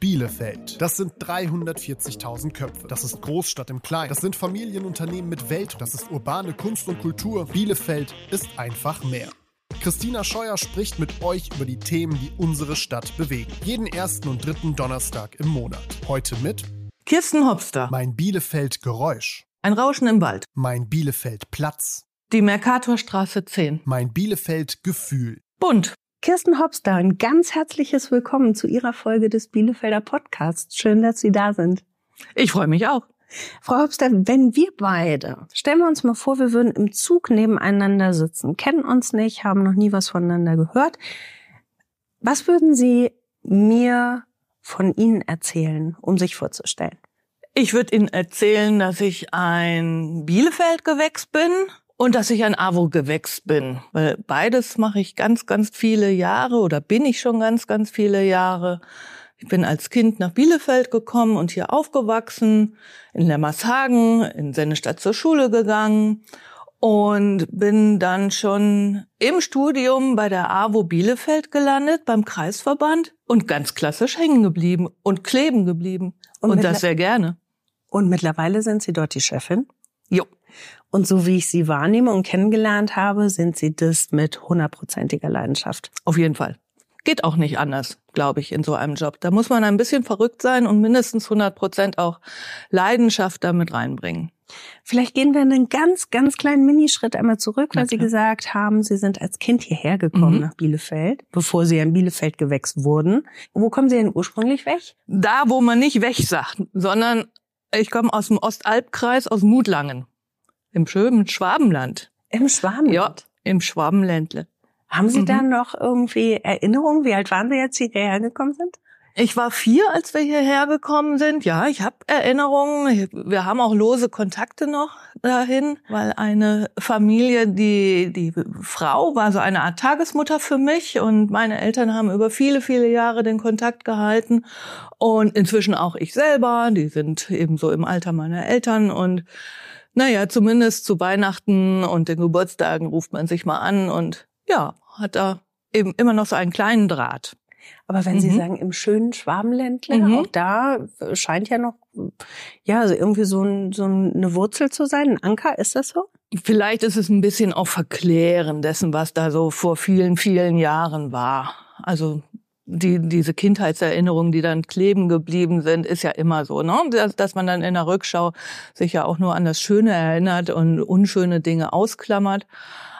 Bielefeld. Das sind 340.000 Köpfe. Das ist Großstadt im Kleinen. Das sind Familienunternehmen mit Welt. Das ist urbane Kunst und Kultur. Bielefeld ist einfach mehr. Christina Scheuer spricht mit euch über die Themen, die unsere Stadt bewegen. Jeden ersten und dritten Donnerstag im Monat. Heute mit Kirsten Hopster. Mein Bielefeld Geräusch. Ein Rauschen im Wald. Mein Bielefeld Platz. Die Mercatorstraße 10. Mein Bielefeld Gefühl. Bunt. Kirsten Hopster, ein ganz herzliches Willkommen zu Ihrer Folge des Bielefelder Podcasts. Schön, dass Sie da sind. Ich freue mich auch. Frau Hopster, wenn wir beide, stellen wir uns mal vor, wir würden im Zug nebeneinander sitzen, kennen uns nicht, haben noch nie was voneinander gehört. Was würden Sie mir von Ihnen erzählen, um sich vorzustellen? Ich würde Ihnen erzählen, dass ich ein Bielefeld-Gewächs bin und dass ich ein AWO-Gewächs bin. Weil beides mache ich ganz, ganz viele Jahre oder bin ich schon ganz, ganz viele Jahre. Ich bin als Kind nach Bielefeld gekommen und hier aufgewachsen, in Lemmershagen, in Sennestadt zur Schule gegangen und bin dann schon im Studium bei der AWO Bielefeld gelandet, beim Kreisverband und ganz klassisch hängen geblieben und kleben geblieben. Und, und das sehr gerne. Und mittlerweile sind Sie dort die Chefin? Jo. Und so wie ich sie wahrnehme und kennengelernt habe, sind sie das mit hundertprozentiger Leidenschaft. Auf jeden Fall. Geht auch nicht anders, glaube ich, in so einem Job. Da muss man ein bisschen verrückt sein und mindestens 100 Prozent auch Leidenschaft damit reinbringen. Vielleicht gehen wir einen ganz, ganz kleinen Minischritt einmal zurück, weil Sie gesagt haben, Sie sind als Kind hierher gekommen mhm. nach Bielefeld, bevor Sie in Bielefeld gewächst wurden. Wo kommen Sie denn ursprünglich weg? Da, wo man nicht weg sagt, sondern ich komme aus dem Ostalbkreis, aus Mutlangen. Im schönen Schwabenland. Im Schwabenland? Ja, im Schwabenländle. Haben Sie mhm. da noch irgendwie Erinnerungen? Wie alt waren Sie, als Sie hierher gekommen sind? Ich war vier, als wir hierher gekommen sind. Ja, ich habe Erinnerungen. Wir haben auch lose Kontakte noch dahin, weil eine Familie, die die Frau war so eine Art Tagesmutter für mich und meine Eltern haben über viele, viele Jahre den Kontakt gehalten und inzwischen auch ich selber. Die sind eben so im Alter meiner Eltern und naja, zumindest zu Weihnachten und den Geburtstagen ruft man sich mal an und ja, hat da eben immer noch so einen kleinen Draht. Aber wenn mhm. Sie sagen, im schönen Schwabenländle, mhm. auch da scheint ja noch, ja, also irgendwie so, ein, so eine Wurzel zu sein, ein Anker, ist das so? Vielleicht ist es ein bisschen auch Verklären dessen, was da so vor vielen, vielen Jahren war. Also die, diese Kindheitserinnerungen, die dann kleben geblieben sind, ist ja immer so, ne? Dass, dass man dann in der Rückschau sich ja auch nur an das Schöne erinnert und unschöne Dinge ausklammert.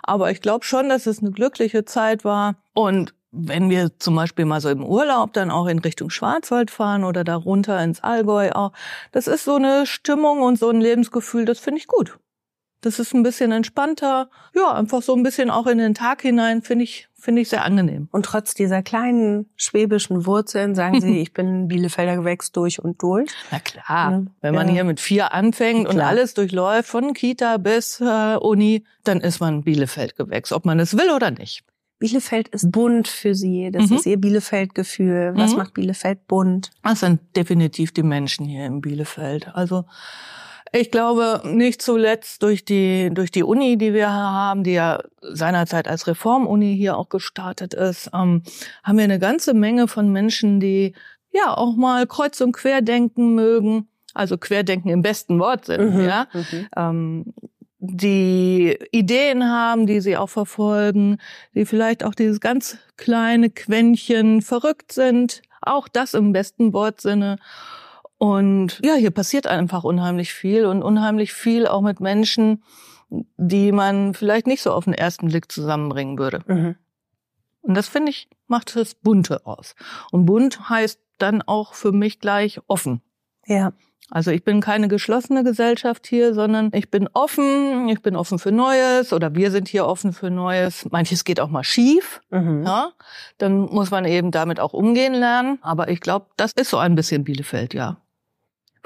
Aber ich glaube schon, dass es eine glückliche Zeit war. Und wenn wir zum Beispiel mal so im Urlaub dann auch in Richtung Schwarzwald fahren oder da runter ins Allgäu auch, das ist so eine Stimmung und so ein Lebensgefühl, das finde ich gut. Das ist ein bisschen entspannter. Ja, einfach so ein bisschen auch in den Tag hinein finde ich, finde ich sehr angenehm. Und trotz dieser kleinen schwäbischen Wurzeln sagen Sie, ich bin Bielefelder Gewächs durch und durch. Na klar. Ja. Wenn man ja. hier mit vier anfängt und alles durchläuft, von Kita bis äh, Uni, dann ist man Bielefeld Gewächs, ob man es will oder nicht. Bielefeld ist bunt für Sie. Das mhm. ist Ihr Bielefeld-Gefühl. Was mhm. macht Bielefeld bunt? Das sind definitiv die Menschen hier im Bielefeld. Also ich glaube, nicht zuletzt durch die, durch die Uni, die wir haben, die ja seinerzeit als Reformuni hier auch gestartet ist, ähm, haben wir eine ganze Menge von Menschen, die ja auch mal kreuz und quer denken mögen. Also querdenken im besten Wortsinn, mhm. ja. Mhm. Ähm, die Ideen haben, die sie auch verfolgen, die vielleicht auch dieses ganz kleine Quäntchen verrückt sind, auch das im besten Wortsinne. Und ja, hier passiert einfach unheimlich viel und unheimlich viel auch mit Menschen, die man vielleicht nicht so auf den ersten Blick zusammenbringen würde. Mhm. Und das finde ich, macht das Bunte aus. Und bunt heißt dann auch für mich gleich offen. Ja. Also ich bin keine geschlossene Gesellschaft hier, sondern ich bin offen, ich bin offen für Neues oder wir sind hier offen für Neues. Manches geht auch mal schief, mhm. ja. Dann muss man eben damit auch umgehen lernen. Aber ich glaube, das ist so ein bisschen Bielefeld, ja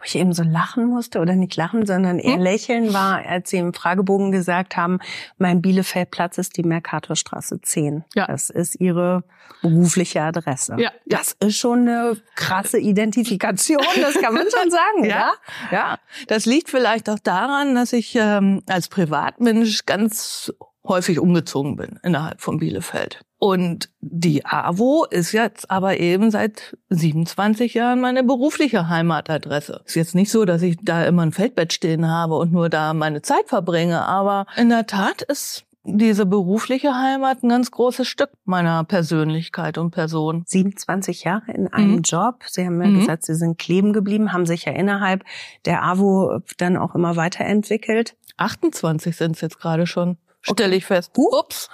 wo ich eben so lachen musste oder nicht lachen, sondern eher hm? lächeln war, als Sie im Fragebogen gesagt haben, mein Bielefeldplatz ist die Mercatorstraße 10. Ja. Das ist Ihre berufliche Adresse. Ja. Das ist schon eine krasse Identifikation, das kann man schon sagen, ja? Ja, ja. das liegt vielleicht auch daran, dass ich ähm, als Privatmensch ganz häufig umgezogen bin innerhalb von Bielefeld. Und die AWO ist jetzt aber eben seit 27 Jahren meine berufliche Heimatadresse. Ist jetzt nicht so, dass ich da immer ein Feldbett stehen habe und nur da meine Zeit verbringe, aber in der Tat ist diese berufliche Heimat ein ganz großes Stück meiner Persönlichkeit und Person. 27 Jahre in einem mhm. Job. Sie haben ja mhm. gesagt, Sie sind kleben geblieben, haben sich ja innerhalb der AWO dann auch immer weiterentwickelt. 28 sind es jetzt gerade schon stelle ich fest. Ups.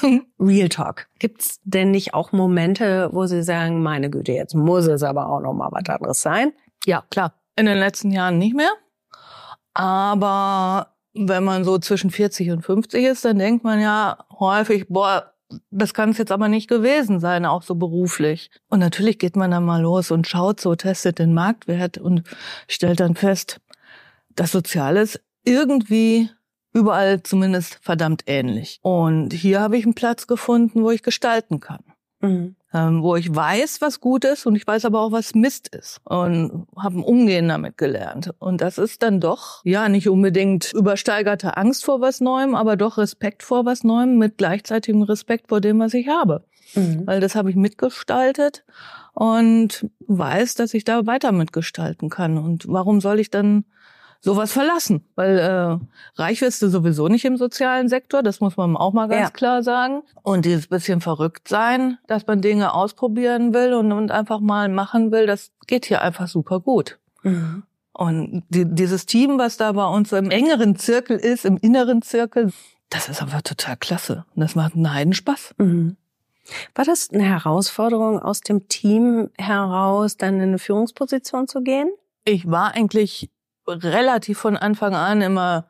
Real Talk. Gibt's denn nicht auch Momente, wo Sie sagen, meine Güte, jetzt muss es aber auch noch mal was anderes sein? Ja, klar. In den letzten Jahren nicht mehr. Aber wenn man so zwischen 40 und 50 ist, dann denkt man ja häufig, boah, das kann es jetzt aber nicht gewesen sein, auch so beruflich. Und natürlich geht man dann mal los und schaut so, testet den Marktwert und stellt dann fest, das Soziale ist irgendwie überall zumindest verdammt ähnlich. Und hier habe ich einen Platz gefunden, wo ich gestalten kann. Mhm. Ähm, wo ich weiß, was gut ist und ich weiß aber auch, was Mist ist und habe ein Umgehen damit gelernt. Und das ist dann doch, ja, nicht unbedingt übersteigerte Angst vor was Neuem, aber doch Respekt vor was Neuem mit gleichzeitigem Respekt vor dem, was ich habe. Mhm. Weil das habe ich mitgestaltet und weiß, dass ich da weiter mitgestalten kann. Und warum soll ich dann sowas verlassen, weil äh, reich wirst du sowieso nicht im sozialen Sektor, das muss man auch mal ganz ja. klar sagen. Und dieses bisschen verrückt sein, dass man Dinge ausprobieren will und, und einfach mal machen will, das geht hier einfach super gut. Mhm. Und die, dieses Team, was da bei uns im engeren Zirkel ist, im inneren Zirkel, das ist einfach total klasse. Und das macht einen Heidenspaß. Mhm. War das eine Herausforderung, aus dem Team heraus dann in eine Führungsposition zu gehen? Ich war eigentlich relativ von Anfang an immer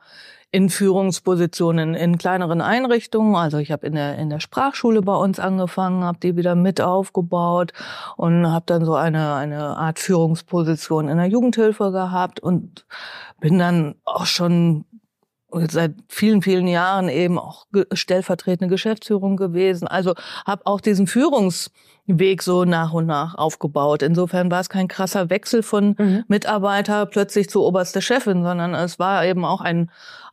in Führungspositionen in kleineren Einrichtungen. Also ich habe in der in der Sprachschule bei uns angefangen, habe die wieder mit aufgebaut und habe dann so eine eine Art Führungsposition in der Jugendhilfe gehabt und bin dann auch schon seit vielen, vielen Jahren eben auch stellvertretende Geschäftsführung gewesen. Also habe auch diesen Führungsweg so nach und nach aufgebaut. Insofern war es kein krasser Wechsel von mhm. Mitarbeiter plötzlich zu oberster Chefin, sondern es war eben auch ein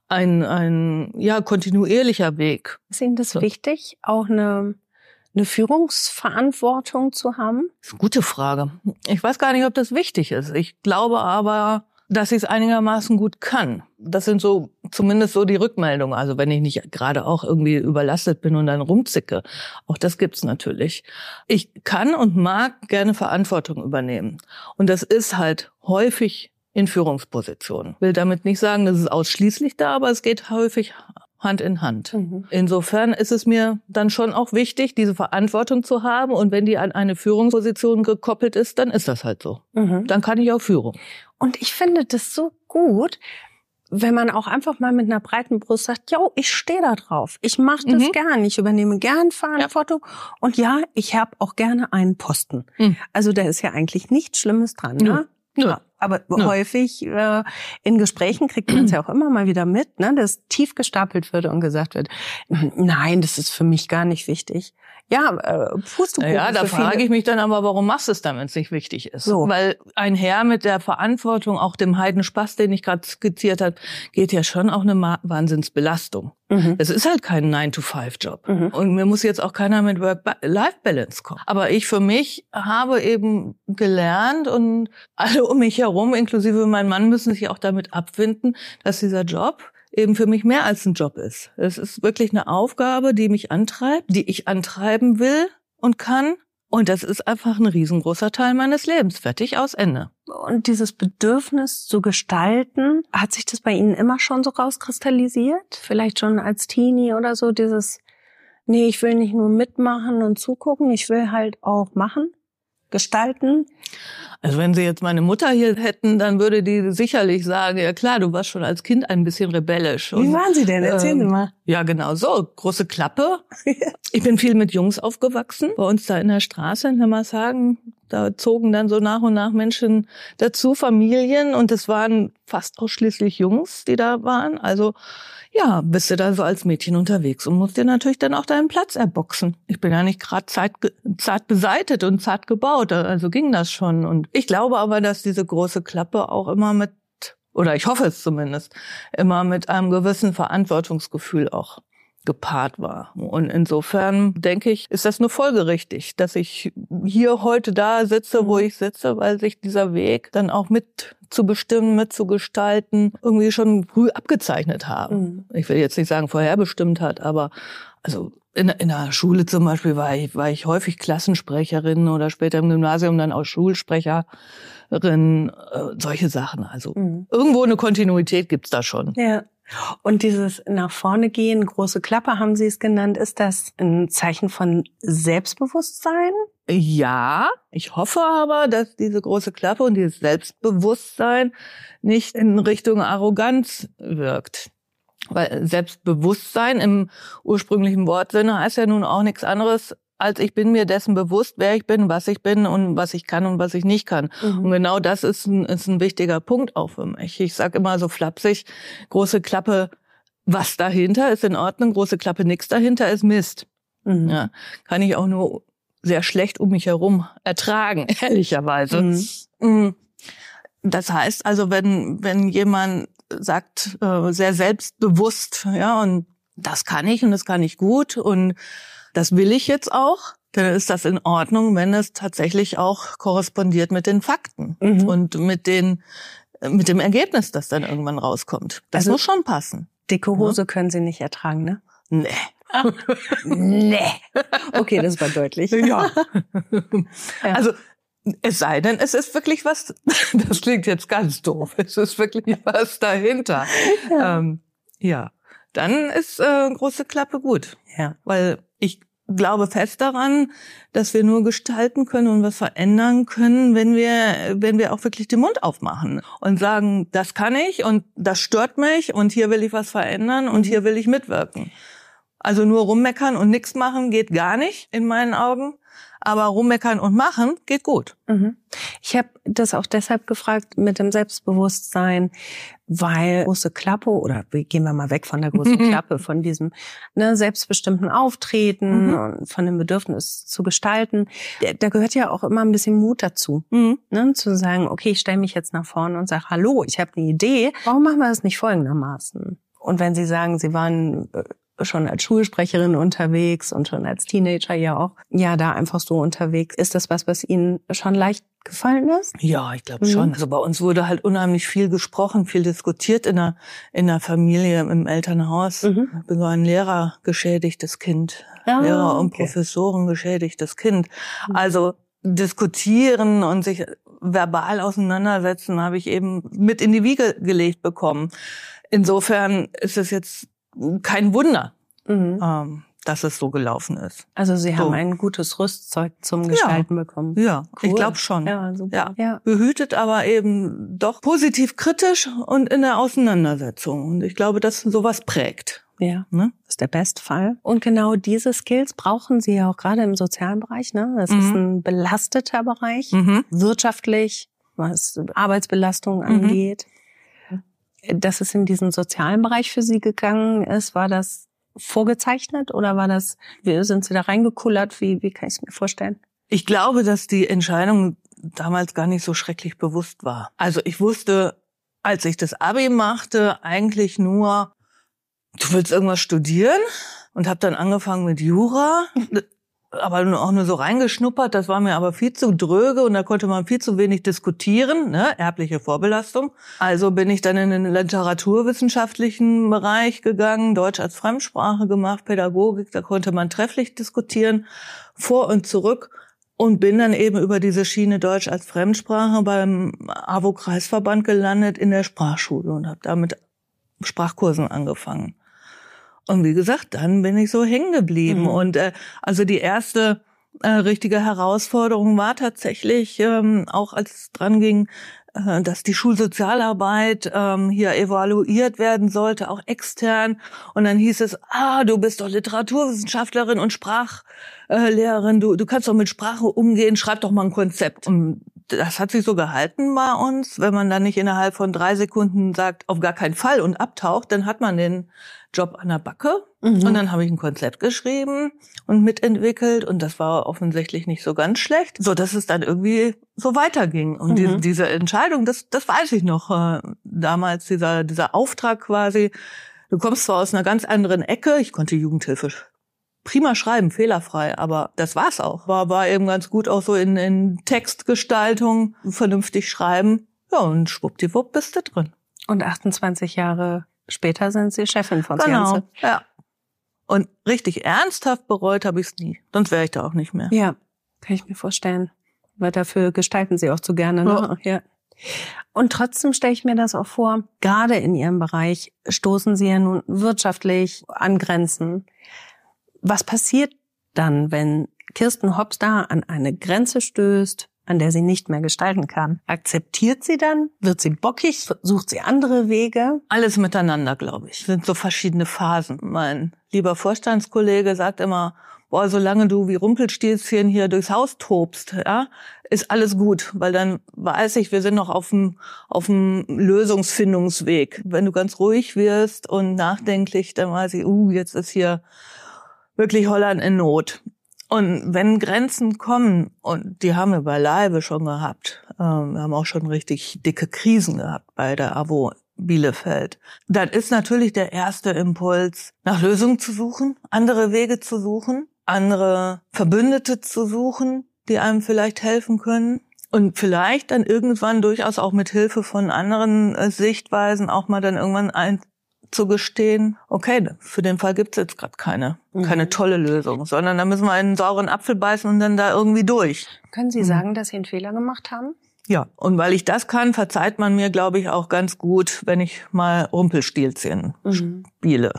ein, ein ja kontinuierlicher Weg. Ist Ihnen das so. wichtig, auch eine eine Führungsverantwortung zu haben? Gute Frage. Ich weiß gar nicht, ob das wichtig ist. Ich glaube aber, dass ich es einigermaßen gut kann. Das sind so zumindest so die Rückmeldungen. Also wenn ich nicht gerade auch irgendwie überlastet bin und dann rumzicke. Auch das gibt's natürlich. Ich kann und mag gerne Verantwortung übernehmen. Und das ist halt häufig in Führungspositionen. Will damit nicht sagen, dass es ausschließlich da, aber es geht häufig Hand in Hand. Mhm. Insofern ist es mir dann schon auch wichtig, diese Verantwortung zu haben. Und wenn die an eine Führungsposition gekoppelt ist, dann ist das halt so. Mhm. Dann kann ich auch Führung. Und ich finde das so gut, wenn man auch einfach mal mit einer breiten Brust sagt, yo, ich stehe da drauf. Ich mache das mhm. gern. Ich übernehme gern Verantwortung. Ja. Und ja, ich habe auch gerne einen Posten. Mhm. Also da ist ja eigentlich nichts Schlimmes dran. Ne? Ja. Aber ja. häufig äh, in Gesprächen kriegt man es ja auch immer mal wieder mit, ne, dass tief gestapelt wird und gesagt wird, nein, das ist für mich gar nicht wichtig. Ja, äh, Pustekuchen. Ja, da frage ich mich dann aber, warum machst du es dann, wenn es nicht wichtig ist? So. Weil einher mit der Verantwortung, auch dem Heidenspaß, den ich gerade skizziert habe, geht ja schon auch eine Wahnsinnsbelastung. Mhm. Es ist halt kein 9-to-5-Job. Mhm. Und mir muss jetzt auch keiner mit Work-Life-Balance kommen. Aber ich für mich habe eben gelernt und alle um mich herum, inklusive mein Mann, müssen sich auch damit abfinden, dass dieser Job eben für mich mehr als ein Job ist. Es ist wirklich eine Aufgabe, die mich antreibt, die ich antreiben will und kann. Und das ist einfach ein riesengroßer Teil meines Lebens. Fertig aus Ende. Und dieses Bedürfnis zu gestalten, hat sich das bei Ihnen immer schon so rauskristallisiert? Vielleicht schon als Teenie oder so dieses, nee, ich will nicht nur mitmachen und zugucken, ich will halt auch machen? Gestalten? Also wenn Sie jetzt meine Mutter hier hätten, dann würde die sicherlich sagen, ja klar, du warst schon als Kind ein bisschen rebellisch. Wie und, waren Sie denn? Erzählen ähm, Sie mal. Ja, genau so. Große Klappe. ich bin viel mit Jungs aufgewachsen. Bei uns da in der Straße in Hammershagen, da zogen dann so nach und nach Menschen dazu, Familien. Und es waren fast ausschließlich Jungs, die da waren. Also ja, bist du da so als Mädchen unterwegs und musst dir natürlich dann auch deinen Platz erboxen. Ich bin ja nicht gerade zart, zart beseitet und zart gebaut, also ging das schon. Und ich glaube aber, dass diese große Klappe auch immer mit, oder ich hoffe es zumindest, immer mit einem gewissen Verantwortungsgefühl auch gepaart war. Und insofern denke ich, ist das nur folgerichtig, dass ich hier heute da sitze, wo mhm. ich sitze, weil sich dieser Weg dann auch mit zu bestimmen, mitzugestalten, irgendwie schon früh abgezeichnet haben. Mhm. Ich will jetzt nicht sagen, vorherbestimmt hat, aber also in, in der Schule zum Beispiel war ich, war ich häufig Klassensprecherin oder später im Gymnasium dann auch Schulsprecherin, äh, solche Sachen. Also mhm. irgendwo eine Kontinuität gibt's da schon. Ja. Und dieses nach vorne gehen, große Klappe haben Sie es genannt, ist das ein Zeichen von Selbstbewusstsein? Ja, ich hoffe aber, dass diese große Klappe und dieses Selbstbewusstsein nicht in Richtung Arroganz wirkt. Weil Selbstbewusstsein im ursprünglichen Wortsinne heißt ja nun auch nichts anderes als ich bin mir dessen bewusst, wer ich bin, was ich bin und was ich kann und was ich nicht kann. Mhm. Und genau das ist ein, ist ein wichtiger Punkt auch für mich. Ich sage immer so flapsig, große Klappe, was dahinter ist in Ordnung, große Klappe, nichts dahinter ist Mist. Mhm. Ja, kann ich auch nur sehr schlecht um mich herum ertragen, ehrlicherweise. Mhm. mhm. Das heißt also, wenn, wenn jemand sagt, äh, sehr selbstbewusst, ja, und das kann ich und das kann ich gut und das will ich jetzt auch, dann ist das in Ordnung, wenn es tatsächlich auch korrespondiert mit den Fakten mhm. und mit den mit dem Ergebnis, das dann irgendwann rauskommt. Das also, muss schon passen. Dicke Hose ja? können Sie nicht ertragen, ne? Nee. nee. Okay, das war deutlich. Ja. ja. Also es sei denn, es ist wirklich was, das klingt jetzt ganz doof, es ist wirklich was dahinter. Ja, ähm, ja. dann ist äh, große Klappe gut. Ja. Weil ich glaube fest daran, dass wir nur gestalten können und was verändern können, wenn wir, wenn wir auch wirklich den Mund aufmachen und sagen, das kann ich und das stört mich und hier will ich was verändern und hier will ich mitwirken. Also nur rummeckern und nichts machen geht gar nicht in meinen Augen aber rummeckern und machen geht gut. Mhm. Ich habe das auch deshalb gefragt mit dem Selbstbewusstsein, weil große Klappe oder gehen wir mal weg von der großen mhm. Klappe, von diesem ne, selbstbestimmten Auftreten mhm. und von dem Bedürfnis zu gestalten. Da gehört ja auch immer ein bisschen Mut dazu, mhm. ne, zu sagen, okay, ich stelle mich jetzt nach vorne und sage, hallo, ich habe eine Idee. Warum machen wir das nicht folgendermaßen? Und wenn Sie sagen, Sie waren äh, schon als Schulsprecherin unterwegs und schon als Teenager ja auch, ja, da einfach so unterwegs. Ist das was, was Ihnen schon leicht gefallen ist? Ja, ich glaube mhm. schon. Also bei uns wurde halt unheimlich viel gesprochen, viel diskutiert in der, in der Familie, im Elternhaus. Mhm. Ich bin so ein Lehrer geschädigtes Kind. Ah, Lehrer und okay. Professoren geschädigtes Kind. Mhm. Also diskutieren und sich verbal auseinandersetzen habe ich eben mit in die Wiege gelegt bekommen. Insofern ist es jetzt kein Wunder, mhm. ähm, dass es so gelaufen ist. Also Sie haben ein gutes Rüstzeug zum Gestalten ja. bekommen. Ja, cool. ich glaube schon. Ja, super. Ja. ja. Behütet, aber eben doch positiv kritisch und in der Auseinandersetzung. Und ich glaube, dass sowas prägt. Ja, ne? das ist der Bestfall. Und genau diese Skills brauchen Sie ja auch gerade im sozialen Bereich. Ne? Das mhm. ist ein belasteter Bereich, mhm. wirtschaftlich, was Arbeitsbelastung mhm. angeht dass es in diesen sozialen Bereich für Sie gegangen ist, war das vorgezeichnet oder war das, sind Sie da reingekullert? Wie, wie kann ich es mir vorstellen? Ich glaube, dass die Entscheidung damals gar nicht so schrecklich bewusst war. Also ich wusste, als ich das Abi machte, eigentlich nur, du willst irgendwas studieren und habe dann angefangen mit Jura. aber auch nur so reingeschnuppert. Das war mir aber viel zu dröge und da konnte man viel zu wenig diskutieren, ne? erbliche Vorbelastung. Also bin ich dann in den literaturwissenschaftlichen Bereich gegangen, Deutsch als Fremdsprache gemacht, Pädagogik, da konnte man trefflich diskutieren, vor und zurück und bin dann eben über diese Schiene Deutsch als Fremdsprache beim AWO-Kreisverband gelandet in der Sprachschule und habe damit Sprachkursen angefangen. Und wie gesagt, dann bin ich so hängen geblieben. Mhm. Und äh, also die erste äh, richtige Herausforderung war tatsächlich, ähm, auch als es dran ging, äh, dass die Schulsozialarbeit ähm, hier evaluiert werden sollte, auch extern. Und dann hieß es, ah, du bist doch Literaturwissenschaftlerin und Sprachlehrerin, du, du kannst doch mit Sprache umgehen, schreib doch mal ein Konzept. Und das hat sich so gehalten bei uns. Wenn man dann nicht innerhalb von drei Sekunden sagt, auf gar keinen Fall und abtaucht, dann hat man den Job an der Backe. Mhm. Und dann habe ich ein Konzept geschrieben und mitentwickelt und das war offensichtlich nicht so ganz schlecht, so dass es dann irgendwie so weiterging. Und mhm. die, diese Entscheidung, das, das weiß ich noch, äh, damals dieser, dieser Auftrag quasi, Du kommst zwar aus einer ganz anderen Ecke, ich konnte Jugendhilfe prima schreiben, fehlerfrei, aber das war's auch. War, war eben ganz gut auch so in, in Textgestaltung, vernünftig schreiben. Ja, und schwuppdiwupp bist du drin. Und 28 Jahre später sind Sie Chefin von Genau, ja. Und richtig ernsthaft bereut habe ich es nie. Sonst wäre ich da auch nicht mehr. Ja, kann ich mir vorstellen. Weil dafür gestalten Sie auch zu gerne. Ne? Ja. Und trotzdem stelle ich mir das auch vor, gerade in Ihrem Bereich stoßen Sie ja nun wirtschaftlich an Grenzen. Was passiert dann, wenn Kirsten da an eine Grenze stößt, an der sie nicht mehr gestalten kann? Akzeptiert sie dann? Wird sie bockig? Sucht sie andere Wege? Alles miteinander, glaube ich. Sind so verschiedene Phasen. Mein lieber Vorstandskollege sagt immer, boah, solange du wie Rumpelstilzchen hier durchs Haus tobst, ja, ist alles gut, weil dann weiß ich, wir sind noch auf dem, auf dem Lösungsfindungsweg. Wenn du ganz ruhig wirst und nachdenklich, dann weiß ich, uh, jetzt ist hier wirklich Holland in Not. Und wenn Grenzen kommen, und die haben wir beileibe schon gehabt, ähm, wir haben auch schon richtig dicke Krisen gehabt bei der AWO Bielefeld, dann ist natürlich der erste Impuls, nach Lösungen zu suchen, andere Wege zu suchen, andere Verbündete zu suchen, die einem vielleicht helfen können. Und vielleicht dann irgendwann durchaus auch mit Hilfe von anderen äh, Sichtweisen auch mal dann irgendwann einzugestehen, okay, für den Fall gibt es jetzt gerade keine, mhm. keine tolle Lösung, sondern da müssen wir einen sauren Apfel beißen und dann da irgendwie durch. Können Sie sagen, dass Sie einen Fehler gemacht haben? Ja, und weil ich das kann, verzeiht man mir, glaube ich, auch ganz gut, wenn ich mal Rumpelstilzchen mhm. spiele.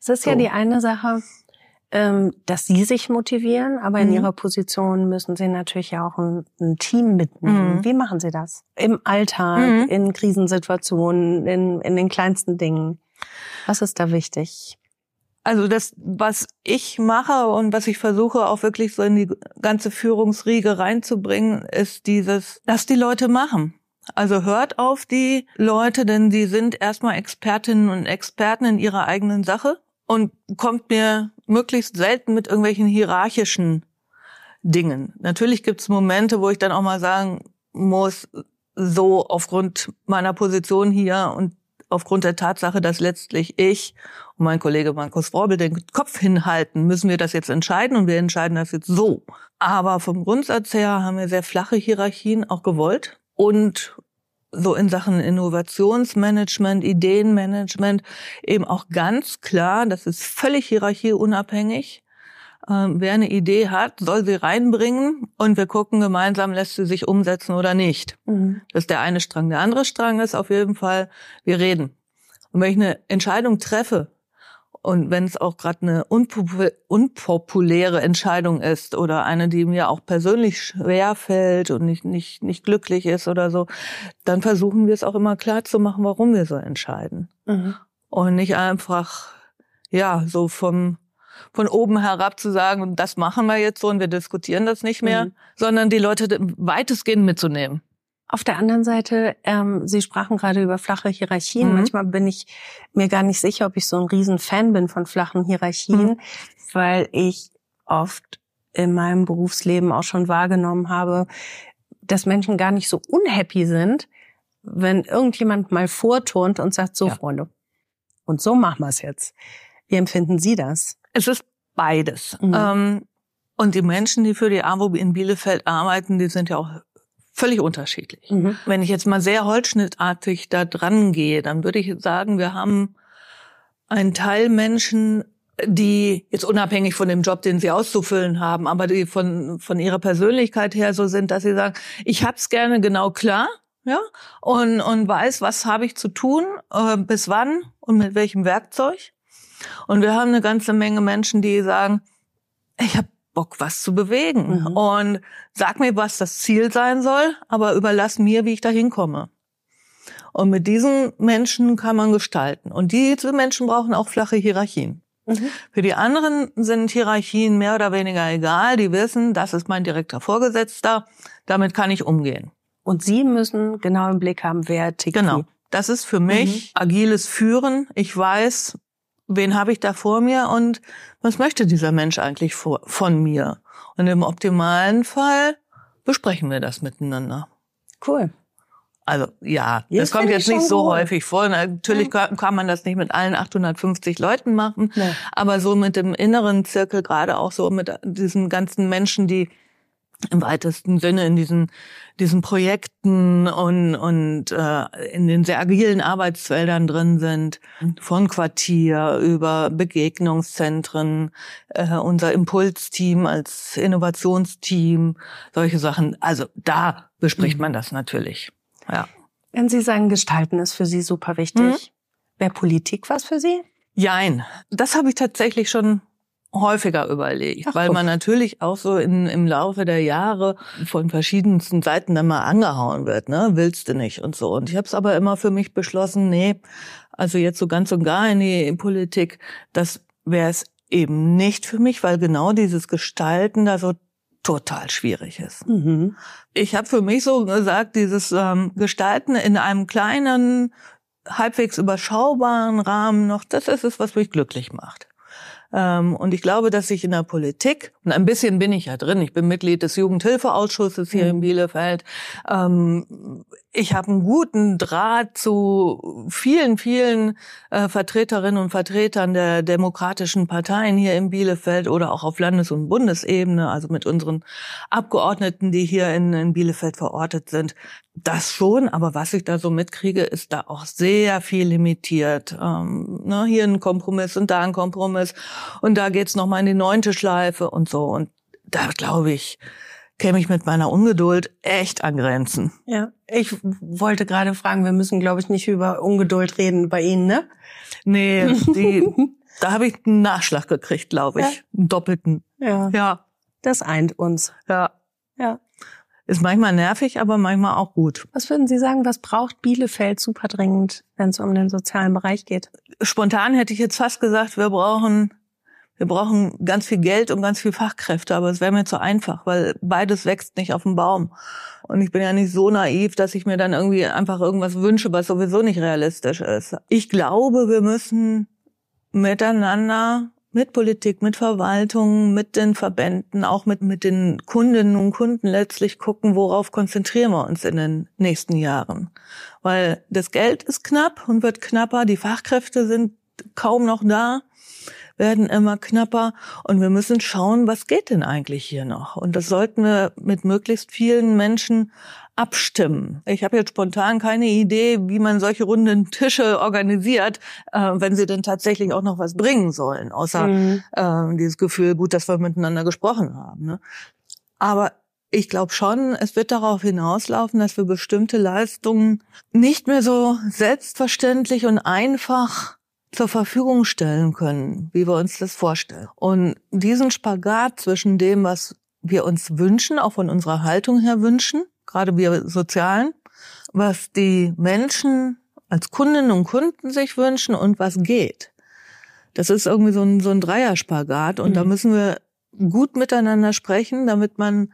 Es ist so. ja die eine Sache, ähm, dass Sie sich motivieren, aber in mhm. Ihrer Position müssen Sie natürlich auch ein, ein Team mitnehmen. Mhm. Wie machen Sie das? Im Alltag, mhm. in Krisensituationen, in, in den kleinsten Dingen. Was ist da wichtig? Also das, was ich mache und was ich versuche auch wirklich so in die ganze Führungsriege reinzubringen, ist dieses, lass die Leute machen. Also hört auf die Leute, denn die sind erstmal Expertinnen und Experten in ihrer eigenen Sache und kommt mir möglichst selten mit irgendwelchen hierarchischen Dingen. Natürlich gibt es Momente, wo ich dann auch mal sagen muss, so aufgrund meiner Position hier und aufgrund der Tatsache, dass letztlich ich und mein Kollege Markus Worbel den Kopf hinhalten, müssen wir das jetzt entscheiden und wir entscheiden das jetzt so. Aber vom Grundsatz her haben wir sehr flache Hierarchien auch gewollt und so in Sachen Innovationsmanagement, Ideenmanagement eben auch ganz klar, das ist völlig hierarchieunabhängig. Ähm, wer eine Idee hat, soll sie reinbringen und wir gucken gemeinsam, lässt sie sich umsetzen oder nicht. Mhm. Das ist der eine Strang. Der andere Strang ist auf jeden Fall, wir reden. Und wenn ich eine Entscheidung treffe, und wenn es auch gerade eine unpopuläre Entscheidung ist oder eine, die mir auch persönlich schwer fällt und nicht, nicht, nicht glücklich ist oder so, dann versuchen wir es auch immer klar zu machen, warum wir so entscheiden. Mhm. Und nicht einfach, ja, so vom, von oben herab zu sagen, das machen wir jetzt so und wir diskutieren das nicht mehr, mhm. sondern die Leute weitestgehend mitzunehmen. Auf der anderen Seite, ähm, Sie sprachen gerade über flache Hierarchien. Mhm. Manchmal bin ich mir gar nicht sicher, ob ich so ein Riesenfan bin von flachen Hierarchien, mhm. weil ich oft in meinem Berufsleben auch schon wahrgenommen habe, dass Menschen gar nicht so unhappy sind, wenn irgendjemand mal vorturnt und sagt, so ja. Freunde, und so machen wir es jetzt. Wie empfinden Sie das? Es ist beides. Mhm. Ähm, und die Menschen, die für die AWO in Bielefeld arbeiten, die sind ja auch völlig unterschiedlich. Mhm. Wenn ich jetzt mal sehr holzschnittartig da dran gehe, dann würde ich sagen, wir haben einen Teil Menschen, die jetzt unabhängig von dem Job, den sie auszufüllen haben, aber die von, von ihrer Persönlichkeit her so sind, dass sie sagen, ich hab's gerne genau klar, ja, und, und weiß, was habe ich zu tun, äh, bis wann und mit welchem Werkzeug. Und wir haben eine ganze Menge Menschen, die sagen, ich habe Bock, was zu bewegen. Mhm. Und sag mir, was das Ziel sein soll, aber überlass mir, wie ich da hinkomme. Und mit diesen Menschen kann man gestalten. Und diese Menschen brauchen auch flache Hierarchien. Mhm. Für die anderen sind Hierarchien mehr oder weniger egal. Die wissen, das ist mein direkter Vorgesetzter. Damit kann ich umgehen. Und Sie müssen genau im Blick haben, wer tickt Genau. Das ist für mich mhm. agiles Führen. Ich weiß, wen habe ich da vor mir und was möchte dieser Mensch eigentlich vor, von mir? Und im optimalen Fall besprechen wir das miteinander. Cool. Also ja, das, das kommt jetzt nicht so gut. häufig vor. Natürlich ja. kann man das nicht mit allen 850 Leuten machen, ja. aber so mit dem inneren Zirkel, gerade auch so mit diesen ganzen Menschen, die im weitesten Sinne in diesen diesen Projekten und und äh, in den sehr agilen Arbeitsfeldern drin sind, von Quartier über Begegnungszentren, äh, unser Impulsteam als Innovationsteam, solche Sachen. Also da bespricht mhm. man das natürlich. Ja. Wenn Sie sagen, Gestalten ist für Sie super wichtig, mhm. wäre Politik was für Sie? Jein. Das habe ich tatsächlich schon häufiger überlegt, Ach, weil man natürlich auch so in, im Laufe der Jahre von verschiedensten Seiten dann mal angehauen wird, ne, willst du nicht und so. Und ich habe es aber immer für mich beschlossen, nee, also jetzt so ganz und gar in die Politik, das wäre es eben nicht für mich, weil genau dieses Gestalten da so total schwierig ist. Mhm. Ich habe für mich so gesagt, dieses ähm, Gestalten in einem kleinen, halbwegs überschaubaren Rahmen noch, das ist es, was mich glücklich macht. Ähm, und ich glaube, dass ich in der Politik, und ein bisschen bin ich ja drin, ich bin Mitglied des Jugendhilfeausschusses hier mhm. in Bielefeld, ähm, ich habe einen guten Draht zu vielen, vielen äh, Vertreterinnen und Vertretern der demokratischen Parteien hier in Bielefeld oder auch auf Landes- und Bundesebene, also mit unseren Abgeordneten, die hier in, in Bielefeld verortet sind. Das schon, aber was ich da so mitkriege, ist da auch sehr viel limitiert. Ähm, ne, hier ein Kompromiss und da ein Kompromiss und da geht's noch mal in die neunte Schleife und so. Und da glaube ich, käme ich mit meiner Ungeduld echt an Grenzen. Ja, ich wollte gerade fragen, wir müssen, glaube ich, nicht über Ungeduld reden bei Ihnen, ne? Nee, die, da habe ich einen Nachschlag gekriegt, glaube ich. Ja. Einen doppelten. Ja. Ja. Das eint uns. Ja. Ja. Ist manchmal nervig, aber manchmal auch gut. Was würden Sie sagen, was braucht Bielefeld super dringend, wenn es um den sozialen Bereich geht? Spontan hätte ich jetzt fast gesagt, wir brauchen wir brauchen ganz viel Geld und ganz viel Fachkräfte, aber es wäre mir zu einfach, weil beides wächst nicht auf dem Baum. Und ich bin ja nicht so naiv, dass ich mir dann irgendwie einfach irgendwas wünsche, was sowieso nicht realistisch ist. Ich glaube, wir müssen miteinander, mit Politik, mit Verwaltung, mit den Verbänden, auch mit, mit den Kundinnen und Kunden letztlich gucken, worauf konzentrieren wir uns in den nächsten Jahren. Weil das Geld ist knapp und wird knapper, die Fachkräfte sind kaum noch da werden immer knapper und wir müssen schauen, was geht denn eigentlich hier noch? Und das sollten wir mit möglichst vielen Menschen abstimmen. Ich habe jetzt spontan keine Idee, wie man solche runden Tische organisiert, äh, wenn sie denn tatsächlich auch noch was bringen sollen, außer mhm. äh, dieses Gefühl, gut, dass wir miteinander gesprochen haben. Ne? Aber ich glaube schon, es wird darauf hinauslaufen, dass wir bestimmte Leistungen nicht mehr so selbstverständlich und einfach zur Verfügung stellen können, wie wir uns das vorstellen. Und diesen Spagat zwischen dem, was wir uns wünschen, auch von unserer Haltung her wünschen, gerade wir Sozialen, was die Menschen als Kundinnen und Kunden sich wünschen und was geht. Das ist irgendwie so ein, so ein Dreierspagat und mhm. da müssen wir gut miteinander sprechen, damit man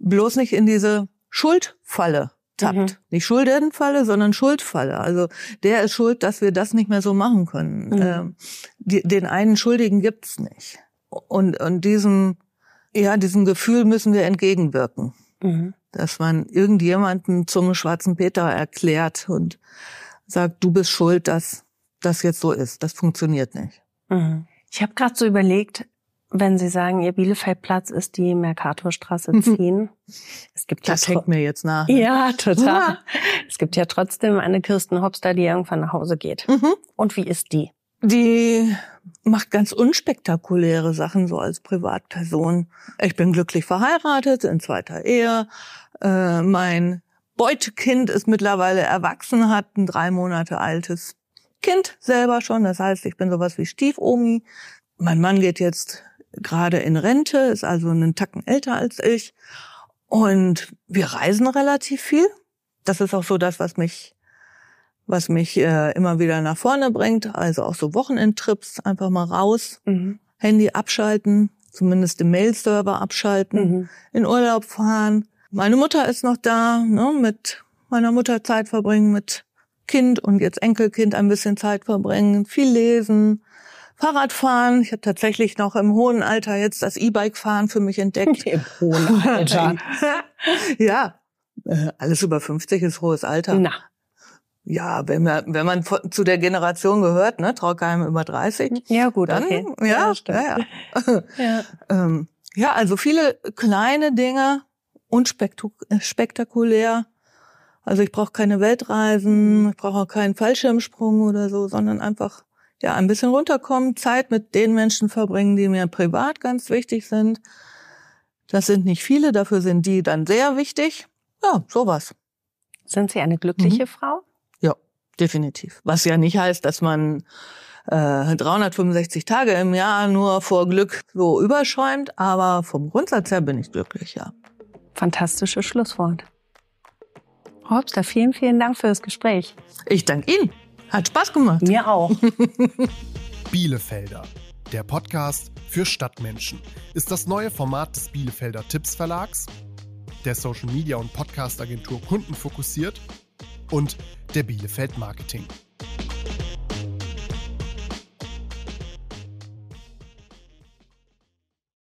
bloß nicht in diese Schuldfalle tappt. Mhm. Nicht Schuldenfalle, sondern Schuldfalle. Also der ist schuld, dass wir das nicht mehr so machen können. Mhm. Ähm, die, den einen Schuldigen gibt's nicht. Und, und diesem, ja, diesem Gefühl müssen wir entgegenwirken. Mhm. Dass man irgendjemanden zum schwarzen Peter erklärt und sagt, du bist schuld, dass das jetzt so ist. Das funktioniert nicht. Mhm. Ich habe gerade so überlegt, wenn Sie sagen, Ihr Bielefeldplatz ist die Mercatorstraße 10. es gibt das ja hängt mir jetzt nach. Ne? Ja, total. es gibt ja trotzdem eine Kirsten Hopster, die irgendwann nach Hause geht. Mhm. Und wie ist die? Die macht ganz unspektakuläre Sachen so als Privatperson. Ich bin glücklich verheiratet, in zweiter Ehe. Äh, mein Beutekind ist mittlerweile erwachsen, hat ein drei Monate altes Kind selber schon. Das heißt, ich bin sowas wie Stiefomi. Mein Mann geht jetzt gerade in Rente, ist also einen Tacken älter als ich. Und wir reisen relativ viel. Das ist auch so das, was mich, was mich äh, immer wieder nach vorne bringt. Also auch so Wochenendtrips, einfach mal raus, mhm. Handy abschalten, zumindest den Mail-Server abschalten, mhm. in Urlaub fahren. Meine Mutter ist noch da, ne, mit meiner Mutter Zeit verbringen, mit Kind und jetzt Enkelkind ein bisschen Zeit verbringen, viel lesen, Fahrradfahren. Ich habe tatsächlich noch im hohen Alter jetzt das E-Bike-Fahren für mich entdeckt. Im hohen Alter. ja, Äh, alles über 50 ist hohes Alter. Na. Ja, wenn man, wenn man zu der Generation gehört, ne, Traukeim über 30. Ja, gut, dann, okay. Ja, ja, ja. ja. ähm, ja, also viele kleine Dinge, unspektakulär. Also ich brauche keine Weltreisen, ich brauche auch keinen Fallschirmsprung oder so, sondern einfach ja ein bisschen runterkommen, Zeit mit den Menschen verbringen, die mir privat ganz wichtig sind. Das sind nicht viele, dafür sind die dann sehr wichtig. Ja, sowas. Sind Sie eine glückliche mhm. Frau? Ja, definitiv. Was ja nicht heißt, dass man äh, 365 Tage im Jahr nur vor Glück so überschäumt, aber vom Grundsatz her bin ich glücklich, ja. Fantastisches Schlusswort. Hopster, vielen, vielen Dank für das Gespräch. Ich danke Ihnen. Hat Spaß gemacht. Mir auch. Bielefelder. Der Podcast für Stadtmenschen ist das neue Format des Bielefelder Tipps Verlags, der Social Media und Podcast Agentur Kunden fokussiert und der Bielefeld Marketing.